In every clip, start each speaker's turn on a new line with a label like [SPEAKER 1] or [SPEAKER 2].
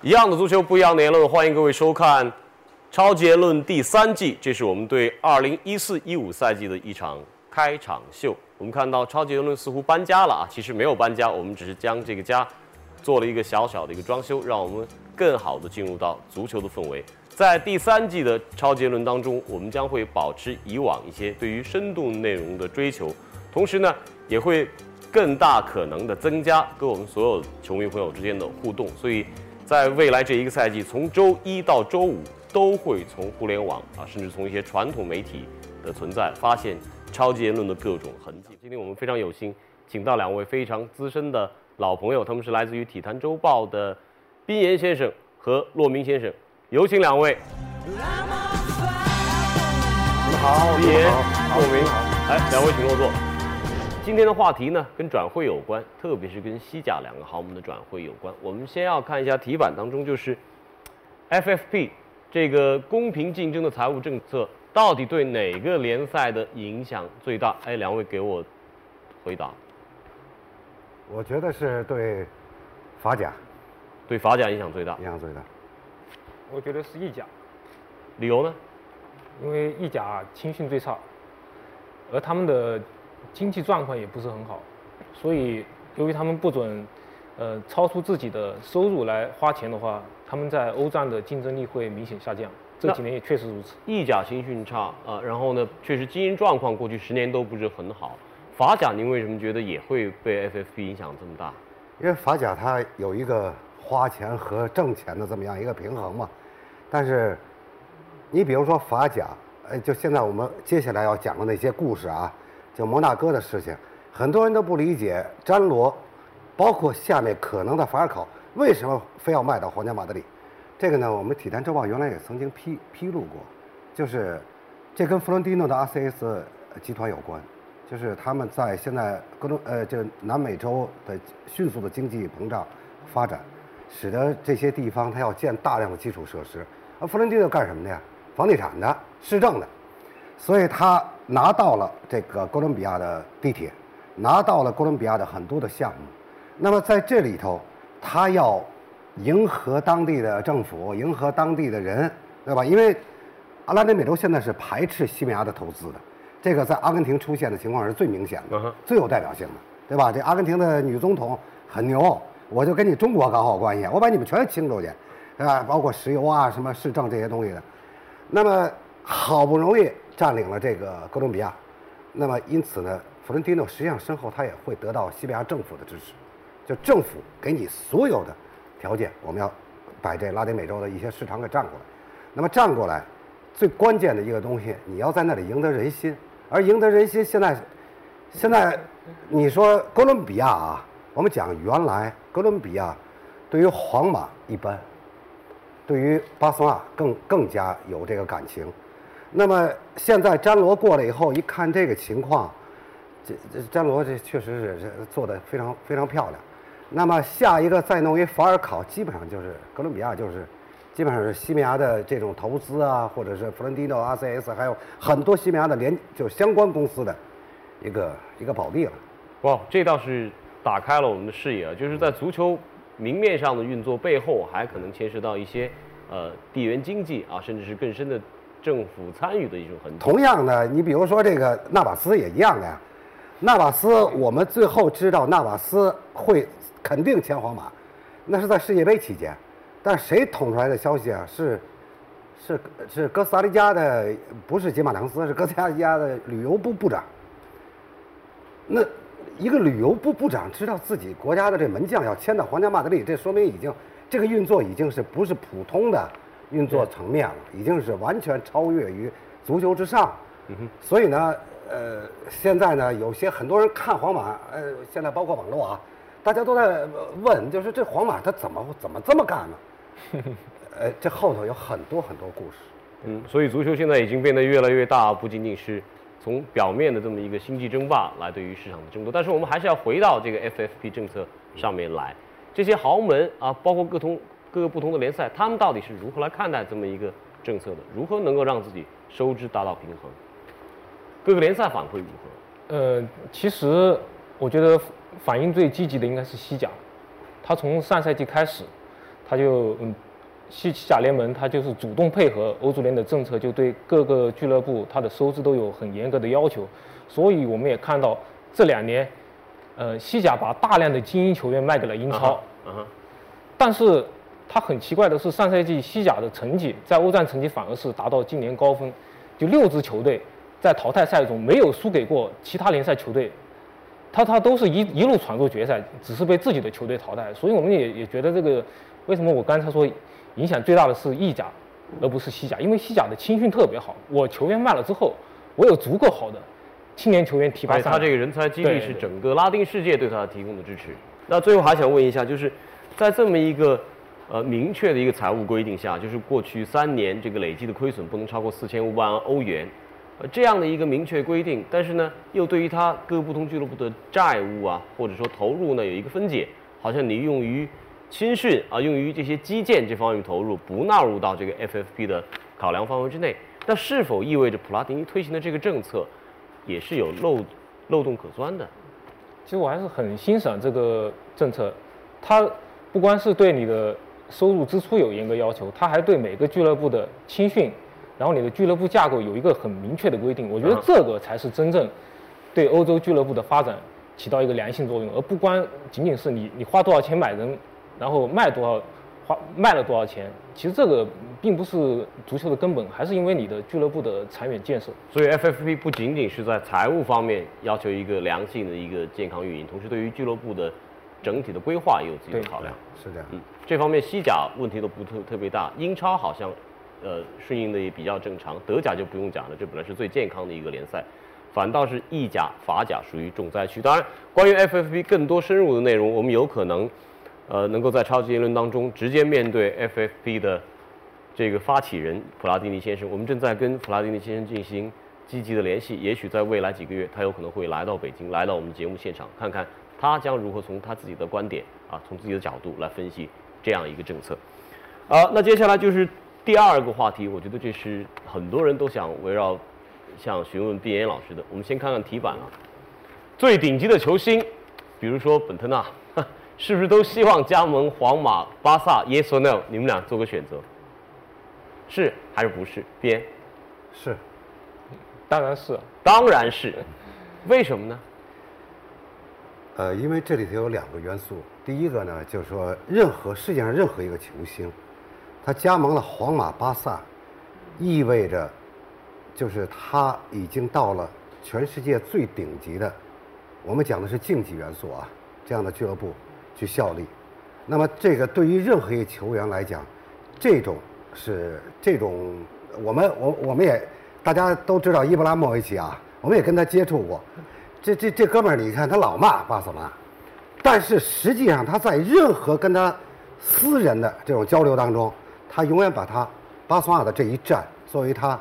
[SPEAKER 1] 一样的足球，不一样的言论，欢迎各位收看《超级言论》第三季。这是我们对二零一四一五赛季的一场开场秀。我们看到《超级言论》似乎搬家了啊，其实没有搬家，我们只是将这个家做了一个小小的一个装修，让我们更好的进入到足球的氛围。在第三季的《超级言论》当中，我们将会保持以往一些对于深度内容的追求，同时呢，也会更大可能的增加跟我们所有球迷朋友之间的互动，所以。在未来这一个赛季，从周一到周五都会从互联网啊，甚至从一些传统媒体的存在，发现超级言论的各种痕迹。今天我们非常有幸，请到两位非常资深的老朋友，他们是来自于《体坛周报》的宾岩先生和骆明先生，有请两位。
[SPEAKER 2] 你们好，
[SPEAKER 1] 宾岩、骆明，来，两位请落座。今天的话题呢，跟转会有关，特别是跟西甲两个豪门的转会有关。我们先要看一下题板当中，就是 FFP 这个公平竞争的财务政策到底对哪个联赛的影响最大？哎，两位给我回答。
[SPEAKER 2] 我觉得是对法甲，
[SPEAKER 1] 对法甲影响最大，
[SPEAKER 2] 影响最大。
[SPEAKER 3] 我觉得是意甲，
[SPEAKER 1] 理由呢？
[SPEAKER 3] 因为意甲青训最差，而他们的。经济状况也不是很好，所以由于他们不准，呃，超出自己的收入来花钱的话，他们在欧战的竞争力会明显下降。这几年也确实如此。
[SPEAKER 1] 意甲青训差啊，然后呢，确实经营状况过去十年都不是很好。法甲您为什么觉得也会被 FFP 影响这么大？
[SPEAKER 2] 因为法甲它有一个花钱和挣钱的这么样一个平衡嘛。但是，你比如说法甲，呃，就现在我们接下来要讲的那些故事啊。就摩纳哥的事情，很多人都不理解詹罗，包括下面可能的法尔考为什么非要卖到皇家马德里？这个呢，我们体坛周报原来也曾经披披露过，就是这跟弗伦蒂诺的 RCS 集团有关，就是他们在现在各种呃这南美洲的迅速的经济膨胀发展，使得这些地方它要建大量的基础设施，而弗伦蒂诺干什么的呀？房地产的、市政的。所以他拿到了这个哥伦比亚的地铁，拿到了哥伦比亚的很多的项目。那么在这里头，他要迎合当地的政府，迎合当地的人，对吧？因为阿拉丁美洲现在是排斥西班牙的投资的，这个在阿根廷出现的情况是最明显的，最有代表性的，对吧？这阿根廷的女总统很牛，我就跟你中国搞好关系，我把你们全清出去，是吧？包括石油啊、什么市政这些东西的。那么好不容易。占领了这个哥伦比亚，那么因此呢，弗伦蒂诺实际上身后他也会得到西班牙政府的支持，就政府给你所有的条件，我们要把这拉丁美洲的一些市场给占过来。那么占过来，最关键的一个东西，你要在那里赢得人心，而赢得人心，现在现在你说哥伦比亚啊，我们讲原来哥伦比亚对于皇马一般，对于巴塞纳更更加有这个感情。那么现在詹罗过来以后，一看这个情况，这这詹罗这确实是做的非常非常漂亮。那么下一个再弄一法尔考，基本上就是哥伦比亚，就是基本上是西班牙的这种投资啊，或者是弗兰蒂诺、RCS，还有很多西班牙的联就是相关公司的一个一个宝地了。
[SPEAKER 1] 哇，这倒是打开了我们的视野！就是在足球明面上的运作背后，还可能牵涉到一些呃地缘经济啊，甚至是更深的。政府参与的一种痕迹。
[SPEAKER 2] 同样的，你比如说这个纳瓦斯也一样的呀。纳瓦斯，我们最后知道纳瓦斯会肯定签皇马，那是在世界杯期间。但谁捅出来的消息啊？是是是哥斯达黎加的，不是杰马良斯，是哥斯达黎加的旅游部部长。那一个旅游部部长知道自己国家的这门将要签到皇家马德里，这说明已经这个运作已经是不是普通的。运作层面了，已经是完全超越于足球之上。嗯哼所以呢，呃，现在呢，有些很多人看皇马，呃，现在包括网络啊，大家都在问，就是这皇马他怎么怎么这么干呢？呃，这后头有很多很多故事。
[SPEAKER 1] 嗯，所以足球现在已经变得越来越大，不仅仅是从表面的这么一个星际争霸来对于市场的争夺，但是我们还是要回到这个 FFP 政策上面来，这些豪门啊，包括各通。各个不同的联赛，他们到底是如何来看待这么一个政策的？如何能够让自己收支达到平衡？各个联赛反馈如何？
[SPEAKER 3] 呃，其实我觉得反应最积极的应该是西甲，他从上赛季开始，他就嗯，西西甲联盟他就是主动配合欧足联的政策，就对各个俱乐部他的收支都有很严格的要求，所以我们也看到这两年，呃，西甲把大量的精英球员卖给了英超，
[SPEAKER 1] 嗯哼，
[SPEAKER 3] 但是他很奇怪的是，上赛季西甲的成绩在欧战成绩反而是达到今年高峰，就六支球队在淘汰赛中没有输给过其他联赛球队，他他都是一一路闯入决赛，只是被自己的球队淘汰，所以我们也也觉得这个为什么我刚才说影响最大的是意甲，而不是西甲，因为西甲的青训特别好，我球员卖了之后，我有足够好的青年球员提拔
[SPEAKER 1] 而。他这个人才激励是整个拉丁世界对他提供的支持。那最后还想问一下，就是在这么一个呃明确的一个财务规定下，就是过去三年这个累计的亏损不能超过四千五百万欧元，呃这样的一个明确规定，但是呢，又对于他各个不同俱乐部的债务啊，或者说投入呢有一个分解，好像你用于青训啊，用于这些基建这方面投入不纳入到这个 FFP 的考量范围之内，那是否意味着普拉蒂尼推行的这个政策也是有漏漏洞可钻的？
[SPEAKER 3] 其实我还是很欣赏这个政策，它不光是对你的收入支出有严格要求，他还对每个俱乐部的青训，然后你的俱乐部架构有一个很明确的规定。我觉得
[SPEAKER 1] 嗯
[SPEAKER 3] 这个才是真正对欧洲俱乐部的发展起到一个良性作用，而不光仅仅是你你花多少钱买人，然后卖多少花卖了多少钱。其实这个并不是足球的根本，还是因为你的俱乐部的长远建设。
[SPEAKER 1] 所以 FFP 不仅仅是在财务方面要求一个良性的一个健康运营，同时对于俱乐部的整体的规划也有自己的考量。
[SPEAKER 2] 是这样。
[SPEAKER 1] 嗯，这方面西甲问题都不特特别大，英超好像呃顺应的也比较正常，德甲就不用讲了，这本来是最健康的一个联赛，反倒是意甲、法甲属于重灾区。当然，关于 FFP 更多深入的内容，我们有可能呃能够在超级言论当中直接面对 FFP 的这个发起人普拉蒂尼先生，我们正在跟普拉蒂尼先生进行积极的联系，也许在未来几个月，他有可能会来到北京，来到我们节目现场，看看他将如何从他自己的观点啊，从自己的角度来分析这样一个政策。啊，那接下来就是第二个话题，我觉得这是很多人都想围绕，想询问毕岩老师的。我们先看看题板啊，最顶级的球星，比如说本特纳，是不是都希望加盟皇马、巴萨？Yes or no？你们俩做个选择，是还是不是？毕岩，
[SPEAKER 2] 是，
[SPEAKER 3] 当然是。
[SPEAKER 1] 当然是，为什么呢？
[SPEAKER 2] 呃，因为这里头有两个元素。第一个呢，就是说，任何世界上任何一个球星，他加盟了皇马、巴萨，意味着，就是他已经到了全世界最顶级的，我们讲的是竞技元素啊，这样的俱乐部去效力。那么，这个对于任何一个球员来讲，这种是这种，我们我我们也大家都知道伊布拉莫维奇啊，我们也跟他接触过。这这这哥们儿，你看他老骂巴塞罗那，但是实际上他在任何跟他私人的这种交流当中，他永远把他巴塞罗那的这一战作为他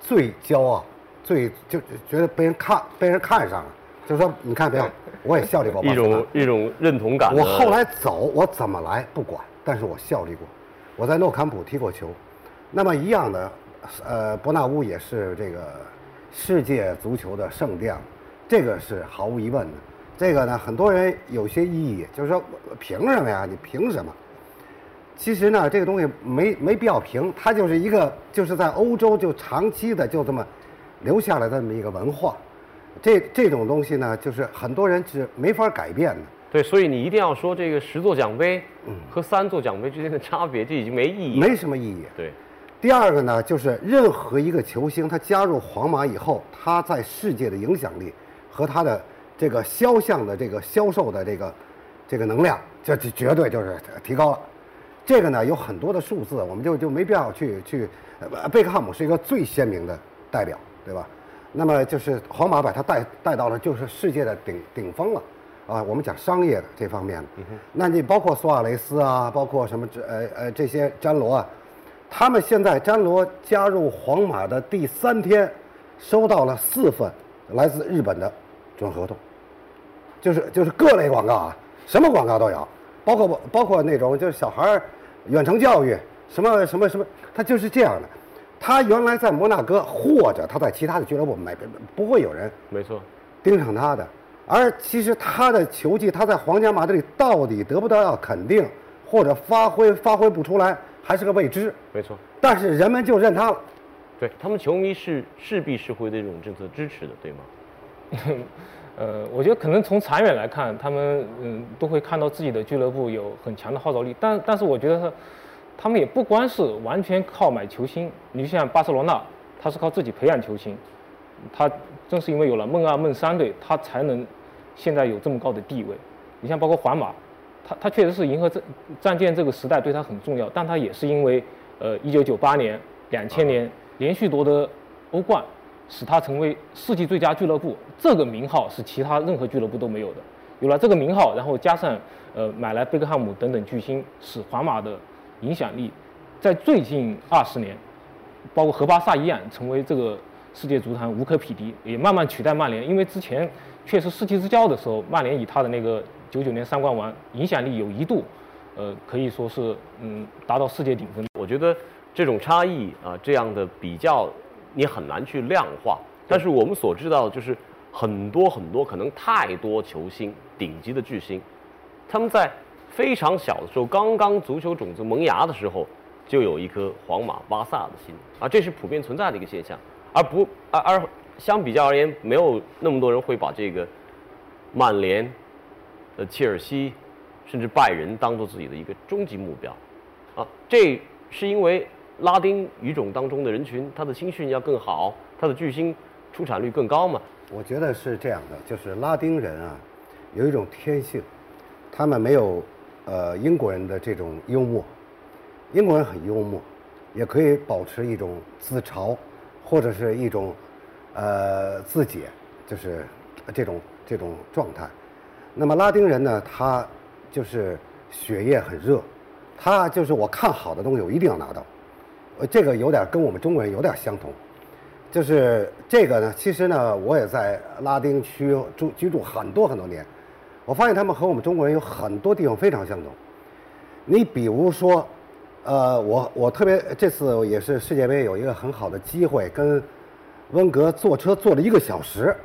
[SPEAKER 2] 最骄傲、最就就觉得被人看被人看上了，就是说你看没有，我也效力过巴
[SPEAKER 1] 一
[SPEAKER 2] 塞罗那
[SPEAKER 1] 种一种认同感。
[SPEAKER 2] 我后来走，我怎么来不管，但是我效力过，我在诺坎普踢过球，那么一样的，呃，伯纳乌也是这个世界足球的圣殿，这个是毫无疑问的。这个呢，很多人有些异议，就是说凭什么呀？你凭什么？其实呢，这个东西没没必要评，它就是一个就是在欧洲就长期的就这么留下来这么一个文化。这这种东西呢，就是很多人是没法改变的。
[SPEAKER 1] 对，所以你一定要说这个十座奖杯和三座奖杯之间的差别，这已经没意义了。
[SPEAKER 2] 没什么意义。
[SPEAKER 1] 对，
[SPEAKER 2] 第二个呢，就是任何一个球星，他加入皇马以后，他在世界的影响力和他的这个肖像的这个销售的这个这个能量，这这绝对就是提高了。这个呢有很多的数字，我们就就没必要去去。呃贝克汉姆是一个最鲜明的代表，对吧？那么就是皇马把他带带到了就是世界的顶顶峰了。啊，我们讲商业的这方面的，那你包括苏亚雷斯啊，包括什么这呃呃这些詹罗啊，他们现在詹罗加入皇马的第三天，收到了四份来自日本的准合同，就是就是各类广告啊，什么广告都有，包括包括那种就是小孩儿远程教育，什么什么什么，他就是这样的。他原来在摩纳哥或者他在其他的俱乐部没不会有人
[SPEAKER 1] 没错。
[SPEAKER 2] 盯上他的。而其实他的球技，他在皇家马德里到底得不到要肯定，或者发挥发挥不出来，还是个未知。
[SPEAKER 1] 没错，
[SPEAKER 2] 但是人们就认他了。
[SPEAKER 1] 对他们球迷是势必是会对这种政策支持的，对吗？
[SPEAKER 3] 呃，我觉得可能从长远来看，他们嗯都会看到自己的俱乐部有很强的号召力，但但是我觉得他他们也不光是完全靠买球星，你就像巴塞罗那，他是靠自己培养球星，他正是因为有了梦二梦三队，他才能现在有这么高的地位。你像包括皇马，他他确实是银河战战舰这个时代对他很重要，但他也是因为呃一九九八年、两千年连续夺得欧冠。使他成为世纪最佳俱乐部，这个名号是其他任何俱乐部都没有的。有了这个名号，然后加上呃买来贝克汉姆等等巨星，使皇马的影响力在最近二十年，包括和巴萨一样，成为这个世界足坛无可匹敌，也慢慢取代曼联。因为之前确实世纪之交的时候，曼联以他的那个九九年三冠王，影响力有一度，呃可以说是嗯达到世界顶峰。
[SPEAKER 1] 我觉得这种差异啊，这样的比较。你很难去量化，但是我们所知道的就是很多很多可能太多球星，顶级的巨星，他们在非常小的时候，刚刚足球种子萌芽的时候，就有一颗皇马、巴萨的心。啊，这是普遍存在的一个现象，而不而而相比较而言，没有那么多人会把这个曼联、呃切尔西，甚至拜仁当做自己的一个终极目标，啊，这是因为。拉丁语种当中的人群，他的青训要更好，他的巨星出产率更高嘛？
[SPEAKER 2] 我觉得是这样的，就是拉丁人啊，有一种天性，他们没有呃英国人的这种幽默，英国人很幽默，也可以保持一种自嘲或者是一种呃自解，就是这种这种状态。那么拉丁人呢，他就是血液很热，他就是我看好的东西，我一定要拿到。呃，这个有点跟我们中国人有点相同，就是这个呢，其实呢，我也在拉丁区住居住很多很多年，我发现他们和我们中国人有很多地方非常相同。你比如说，呃，我我特别这次也是世界杯有一个很好的机会，跟温格坐车坐了一个小时，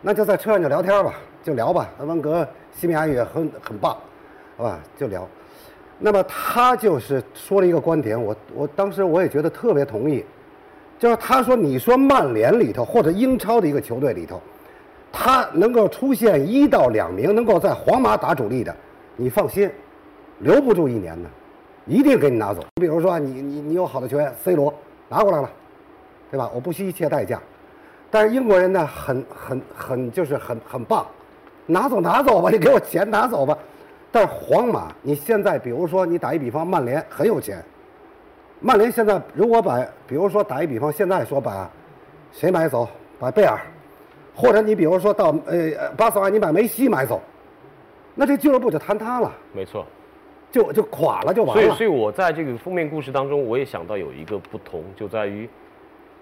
[SPEAKER 2] 那就在车上就聊天吧，就聊吧。那温格西班牙语很很棒，好吧，就聊。那么他就是说了一个观点，我我当时我也觉得特别同意，就是他说，你说曼联里头或者英超的一个球队里头，他能够出现一到两名能够在皇马打主力的，你放心，留不住一年的，一定给你拿走。你比如说你你你有好的球员，C 罗拿过来了，对吧？我不惜一切代价，但是英国人呢，很很很就是很很棒，拿走拿走吧，你给我钱拿走吧。但是皇马，你现在比如说，你打一比方，曼联很有钱。曼联现在如果把，比如说打一比方，现在说把谁买走，把贝尔，或者你比如说到呃巴塞你把梅西买走，那这俱乐部就坍塌了。
[SPEAKER 1] 没错，
[SPEAKER 2] 就就垮了，就完了。
[SPEAKER 1] 所以，所以我在这个封面故事当中，我也想到有一个不同，就在于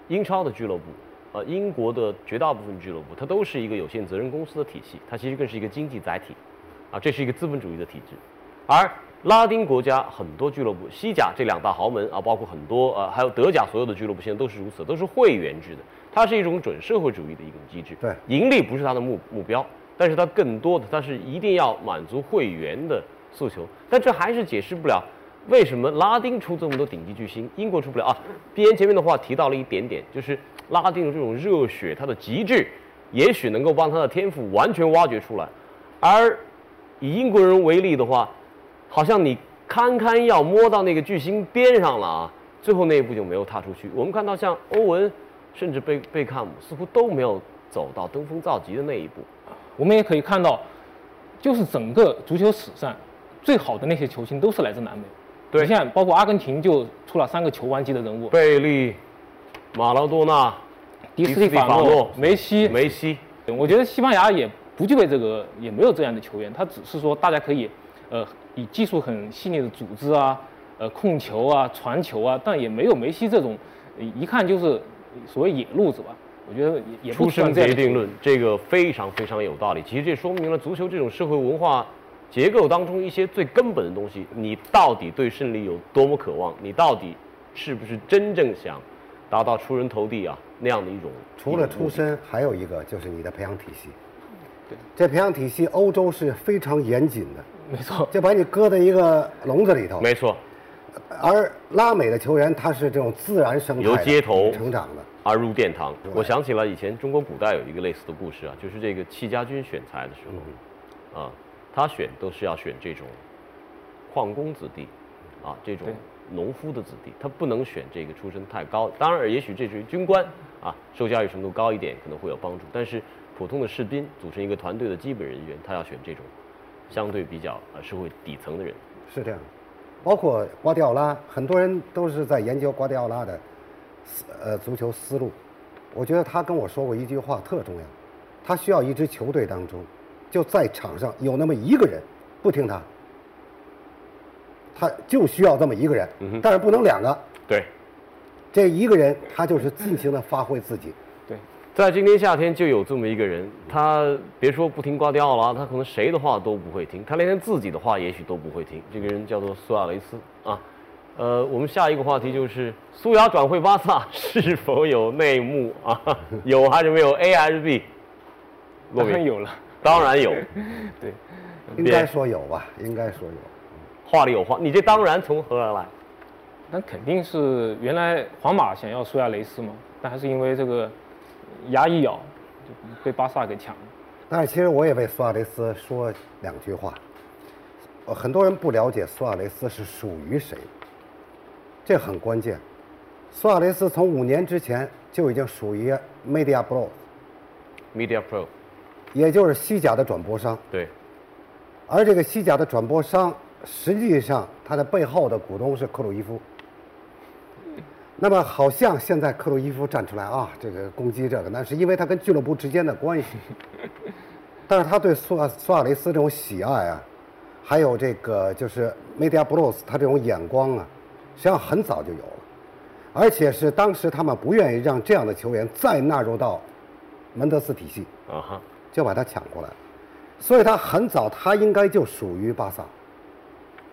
[SPEAKER 1] 英超的俱乐部，呃，英国的绝大部分俱乐部，它都是一个有限责任公司的体系，它其实更是一个经济载体。啊，这是一个资本主义的体制，而拉丁国家很多俱乐部，西甲这两大豪门啊，包括很多呃，还有德甲所有的俱乐部，现在都是如此，都是会员制的。它是一种准社会主义的一种机制。
[SPEAKER 2] 对，
[SPEAKER 1] 盈利不是它的目目标，但是它更多的它是一定要满足会员的诉求。但这还是解释不了为什么拉丁出这么多顶级巨星，英国出不了啊。边前面的话提到了一点点，就是拉丁的这种热血，它的极致，也许能够帮他的天赋完全挖掘出来，而。以英国人为例的话，好像你堪堪要摸到那个巨星边上了啊，最后那一步就没有踏出去。我们看到像欧文，甚至贝贝克汉姆，似乎都没有走到登峰造极的那一步。
[SPEAKER 3] 我们也可以看到，就是整个足球史上最好的那些球星都是来自南美。
[SPEAKER 1] 对，
[SPEAKER 3] 你像包括阿根廷就出了三个球王级的人物：
[SPEAKER 1] 贝利、马拉多纳、
[SPEAKER 3] 迪斯蒂法诺、梅西。
[SPEAKER 1] 梅西，
[SPEAKER 3] 我觉得西班牙也。不具备这个，也没有这样的球员。他只是说，大家可以，呃，以技术很细腻的组织啊，呃，控球啊，传球啊，但也没有梅西这种，一看就是所谓野路子吧。我觉得也也
[SPEAKER 1] 出生决定论，这个非常非常有道理。其实这说明了足球这种社会文化结构当中一些最根本的东西。你到底对胜利有多么渴望？你到底是不是真正想达到出人头地啊那样的一种？
[SPEAKER 2] 除了出身，还有一个就是你的培养体系。这培养体系，欧洲是非常严谨的。
[SPEAKER 3] 没错，
[SPEAKER 2] 就把你搁在一个笼子里头。
[SPEAKER 1] 没错，
[SPEAKER 2] 而拉美的球员他是这种自然生态
[SPEAKER 1] 由街头
[SPEAKER 2] 成长的。
[SPEAKER 1] 而入殿堂。我想起了以前中国古代有一个类似的故事啊，就是这个戚家军选材的时候，啊，他选都是要选这种矿工子弟，啊，这种农夫的子弟，他不能选这个出身太高。当然，也许这是军官啊，受教育程度高一点可能会有帮助，但是普通的士兵组成一个团队的基本人员，他要选这种相对比较呃社会底层的人。
[SPEAKER 2] 是这样，包括瓜迪奥拉，很多人都是在研究瓜迪奥拉的思呃足球思路。我觉得他跟我说过一句话特重要，他需要一支球队当中，就在场上有那么一个人不听他，他就需要这么一个人，但是不能两个。
[SPEAKER 1] 对，
[SPEAKER 2] 这一个人他就是尽情的发挥自己。
[SPEAKER 3] 对，
[SPEAKER 1] 在今年夏天就有这么一个人，他别说不听瓜迪奥拉，他可能谁的话都不会听，他连他自己的话也许都不会听。这个人叫做苏亚雷斯啊。呃，我们下一个话题就是苏亚转会巴萨是否有内幕啊？有还是没有？A 还是 B？
[SPEAKER 3] 当然有了，
[SPEAKER 1] 当然有，
[SPEAKER 3] 对，
[SPEAKER 2] 应该说有吧，应该说有。
[SPEAKER 1] 话里有话。你这当然从何而来？
[SPEAKER 3] 那肯定是原来皇马想要苏亚雷斯嘛，但还是因为这个牙一咬，就被巴萨给抢了。
[SPEAKER 2] 但是其实我也为苏亚雷斯说两句话。呃，很多人不了解苏亚雷斯是属于谁，这很关键。苏亚雷斯从五年之前就已经属于 Media
[SPEAKER 1] Pro，Media Pro，
[SPEAKER 2] 也就是西甲的转播商。
[SPEAKER 1] 对，
[SPEAKER 2] 而这个西甲的转播商，实际上它的背后的股东是克鲁伊夫。那么好像现在克鲁伊夫站出来啊，这个攻击这个，那是因为他跟俱乐部之间的关系。但是他对苏亚苏亚雷斯这种喜爱啊，还有这个就是 Media Bros 他这种眼光啊，实际上很早就有了，而且是当时他们不愿意让这样的球员再纳入到门德斯体系，
[SPEAKER 1] 啊哈，
[SPEAKER 2] 就把他抢过来，所以他很早他应该就属于巴萨。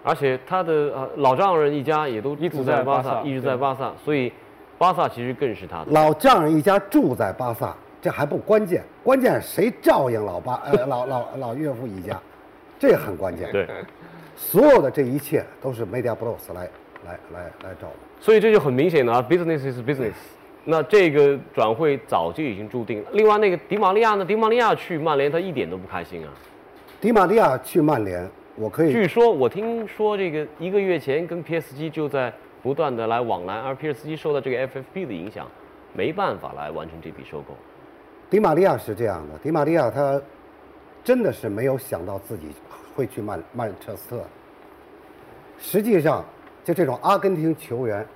[SPEAKER 1] 而且他的呃老丈人一家也都
[SPEAKER 3] 一直
[SPEAKER 1] 住在巴萨，
[SPEAKER 3] 在巴萨
[SPEAKER 1] 一直在巴萨，所以巴萨其实更是他的。
[SPEAKER 2] 老丈人一家住在巴萨，这还不关键，关键谁照应老巴呃老老老岳父一家，这很关键。
[SPEAKER 1] 对，
[SPEAKER 2] 所有的这一切都是 Media Bros 来来来来照顾。
[SPEAKER 1] 所以这就很明显了啊，business is business。那这个转会早就已经注定了。另外那个迪玛利亚呢？迪玛利亚去曼联，他一点都不开心啊。
[SPEAKER 2] 迪玛利亚去曼联，我可以
[SPEAKER 1] 据说我听说这个一个月前跟 PSG 就在不断的来往来，而皮尔斯基受到这个 FFP 的影响，没办法来完成这笔收购。
[SPEAKER 2] 迪玛利亚是这样的，迪玛利亚他真的是没有想到自己会去曼曼彻斯特。实际上，就这种阿根廷球员，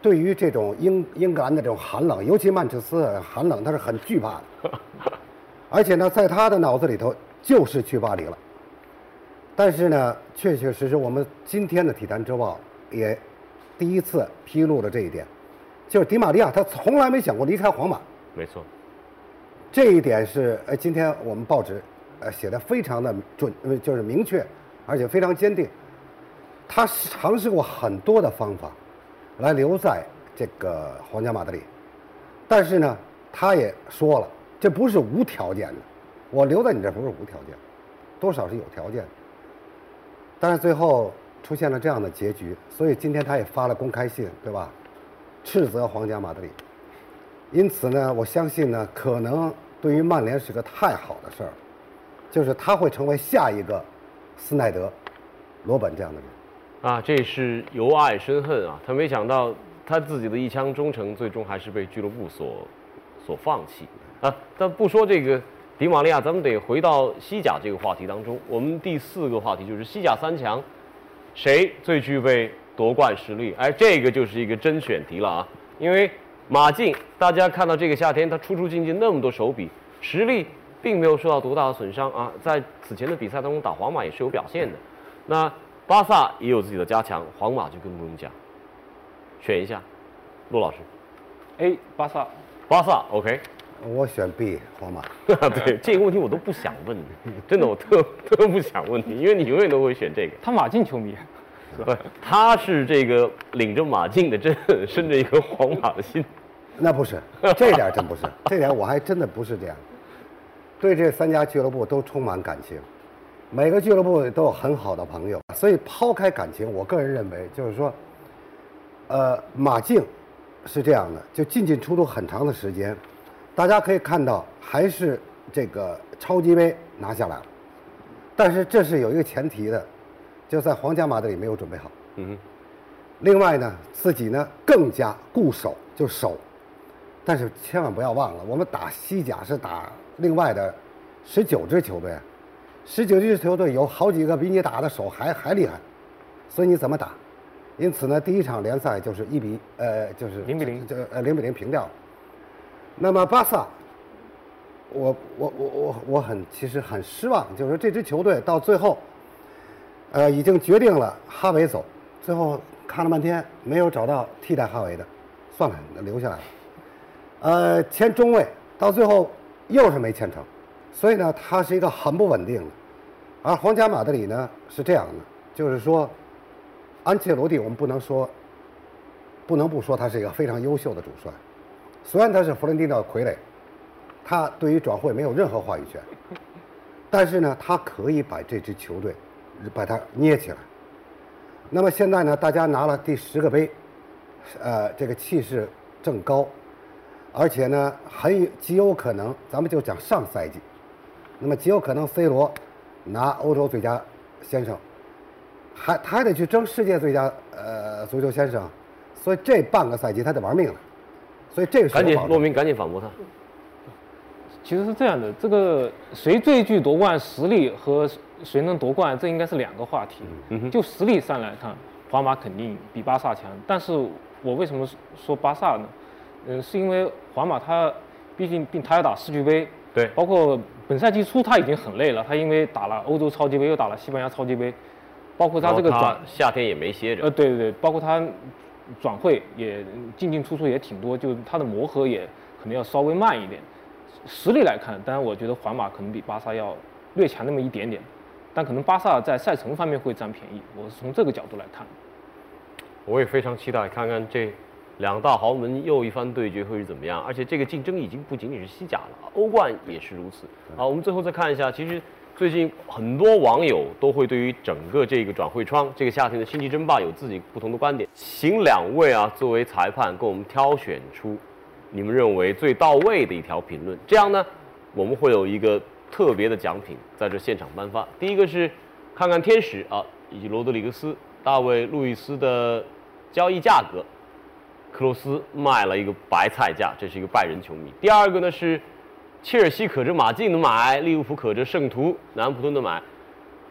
[SPEAKER 2] 对于这种英英格兰的这种寒冷，尤其曼彻斯特寒冷，他是很惧怕的。而且呢，在他的脑子里头就是去巴黎了。但是呢，确确实实，我们今天的《体坛周报》也第一次披露了这一点，就是迪玛利亚他从来没想过离开皇马。
[SPEAKER 1] 没错，
[SPEAKER 2] 这一点是呃，今天我们报纸呃写的非常的准，呃就是明确，而且非常坚定。他尝试过很多的方法，来留在这个皇家马德里，但是呢，他也说了，这不是无条件的，我留在你这不是无条件，多少是有条件的。但是最后出现了这样的结局，所以今天他也发了公开信，对吧？斥责皇家马德里。因此呢，我相信呢，可能对于曼联是个太好的事儿，就是他会成为下一个斯奈德、罗本这样的人。
[SPEAKER 1] 啊，这是由爱生恨啊！他没想到他自己的一腔忠诚，最终还是被俱乐部所所放弃啊。但不说这个迪玛利亚，咱们得回到西甲这个话题当中。我们第四个话题就是西甲三强，谁最具备夺冠实力？哎，这个就是一个甄选题了啊！因为马竞，大家看到这个夏天他出出进进那么多手笔，实力并没有受到多大的损伤啊，在此前的比赛当中打皇马也是有表现的。那巴萨也有自己的加强，皇马就更不用讲。选一下，陆老师
[SPEAKER 3] ，A 巴萨，
[SPEAKER 1] 巴萨 OK。
[SPEAKER 2] 我选 B 皇马。
[SPEAKER 1] 对这个问题我都不想问你，真的我特特不想问你，因为你永远都会选这个。
[SPEAKER 3] 他马竞球迷，
[SPEAKER 1] 不，他是这个领着马竞的针，伸着一颗皇马的心。
[SPEAKER 2] 那不是，这点真不是，这点我还真的不是这样。对这三家俱乐部都充满感情，每个俱乐部都有很好的朋友，所以抛开感情，我个人认为就是说，呃，马竞是这样的，就进进出出很长的时间，大家可以看到还是这个超级杯拿下来了，但是这是有一个前提的，就在皇家马德里没有准备好。
[SPEAKER 1] 嗯哼，
[SPEAKER 2] 另外呢，自己呢更加固守，就守。但是千万不要忘了，我们打西甲是打另外的十九支球队，十九支球队有好几个比你打的手还还厉害，所以你怎么打？因此呢，第一场联赛就是一比呃就是
[SPEAKER 3] 零比零
[SPEAKER 2] 就呃零比零平掉了。那么巴萨，我我我我我很其实很失望，就是这支球队到最后，呃已经决定了哈维走，最后看了半天没有找到替代哈维的，算了，留下来了。呃，签中卫到最后又是没签成，所以呢，他是一个很不稳定的。而皇家马德里呢是这样的，就是说，安切罗蒂我们不能说，不能不说他是一个非常优秀的主帅，虽然他是弗伦蒂诺的傀儡，他对于转会没有任何话语权，但是呢，他可以把这支球队把它捏起来。那么现在呢，大家拿了第十个杯，呃，这个气势正高。而且呢，很极有可能，咱们就讲上赛季，那么极有可能 C 罗拿欧洲最佳先生，还他还得去争世界最佳呃足球先生，所以这半个赛季他得玩命了，所以这个是
[SPEAKER 1] 赶紧
[SPEAKER 2] 有保证
[SPEAKER 1] 骆明赶紧反驳他。
[SPEAKER 3] 其实是这样的，这个谁最具夺冠实力和谁能夺冠，这应该是两个话题。就实力上来看，皇马肯定比巴萨强。但是我为什么说巴萨呢？嗯，是因为皇马他毕竟并他要打世俱杯，
[SPEAKER 1] 对
[SPEAKER 3] 包括本赛季初他已经很累了，他因为打了欧洲超级杯，又打了西班牙超级杯，包括他这个转
[SPEAKER 1] 夏天也没歇着
[SPEAKER 3] 呃，，对对对，包括他转会也进进出出也挺多，就是他的磨合也可能要稍微慢一点。实力来看，当然我觉得皇马可能比巴萨要略强那么一点点，但可能巴萨在赛程方面会占便宜，我是从这个角度来看。
[SPEAKER 1] 我也非常期待看看这两大豪门又一番对决会是怎么样。而且这个竞争已经不仅仅是西甲了，欧冠也是如此。好，我们最后再看一下，其实最近很多网友都会对于整个这个转会窗、这个夏天的星际争霸有自己不同的观点。请两位啊作为裁判，给我们挑选出你们认为最到位的一条评论。这样呢，我们会有一个特别的奖品在这现场颁发。第一个是看看天使啊，以及罗德里格斯、大卫·路易斯的交易价格。克罗斯卖了一个白菜价，这是一个拜仁球迷。第二个呢是切尔西可着马竞的买，利物浦可着圣徒、南普顿的买，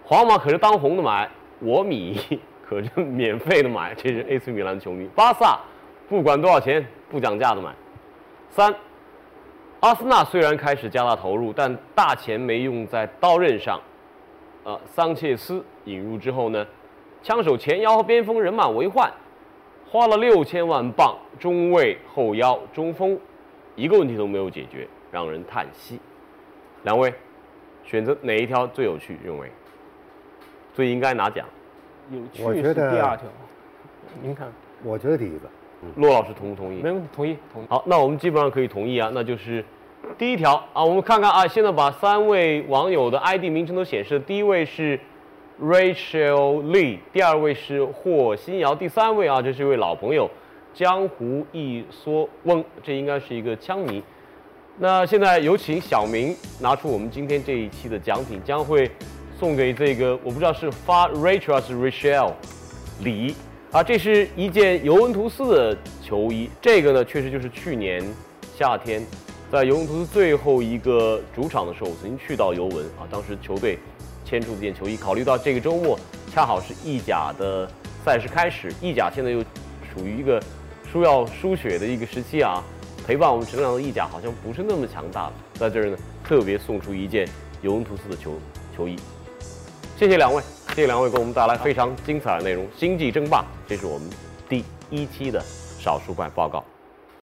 [SPEAKER 1] 皇马可着当红的买，我米 可着免费的买，这是 AC 米兰球迷。巴萨不管多少钱不讲价的买。三，阿森纳虽然开始加大投入，但大钱没用在刀刃上。呃，桑切斯引入之后呢，枪手前腰和边锋人满为患。花了六千万镑，中卫、后腰、中锋，一个问题都没有解决，让人叹息。两位，选择哪一条最有趣？认为最应该拿奖？
[SPEAKER 3] 有趣是
[SPEAKER 2] 我觉得
[SPEAKER 3] 第二条，您看，
[SPEAKER 2] 我觉得第一个，
[SPEAKER 1] 骆老师同不同意？
[SPEAKER 3] 没问题，同意同意。
[SPEAKER 1] 好，那我们基本上可以同意啊，那就是第一条啊，我们看看啊，现在把三位网友的 ID 名称都显示，第一位是 Rachel Lee，第二位是霍新瑶，第三位啊，这是一位老朋友江湖一说翁，这应该是一个枪迷。那现在有请小明拿出我们今天这一期的奖品，将会送给这个我不知道是发 Rachel 还是 Rachel 李啊，这是一件尤文图斯的球衣，这个呢确实就是去年夏天在尤文图斯最后一个主场的时候，我曾经去到尤文啊，当时球队牵出这件球衣，考虑到这个周末恰好是意甲的赛事开始，意甲现在又属于一个输要输血的一个时期啊，陪伴我们成长的意甲好像不是那么强大了，在这儿呢特别送出一件尤文图斯的球球衣。谢谢两位，谢谢两位给我们带来非常精彩的内容。星际争霸，这是我们第一期的少数派报告。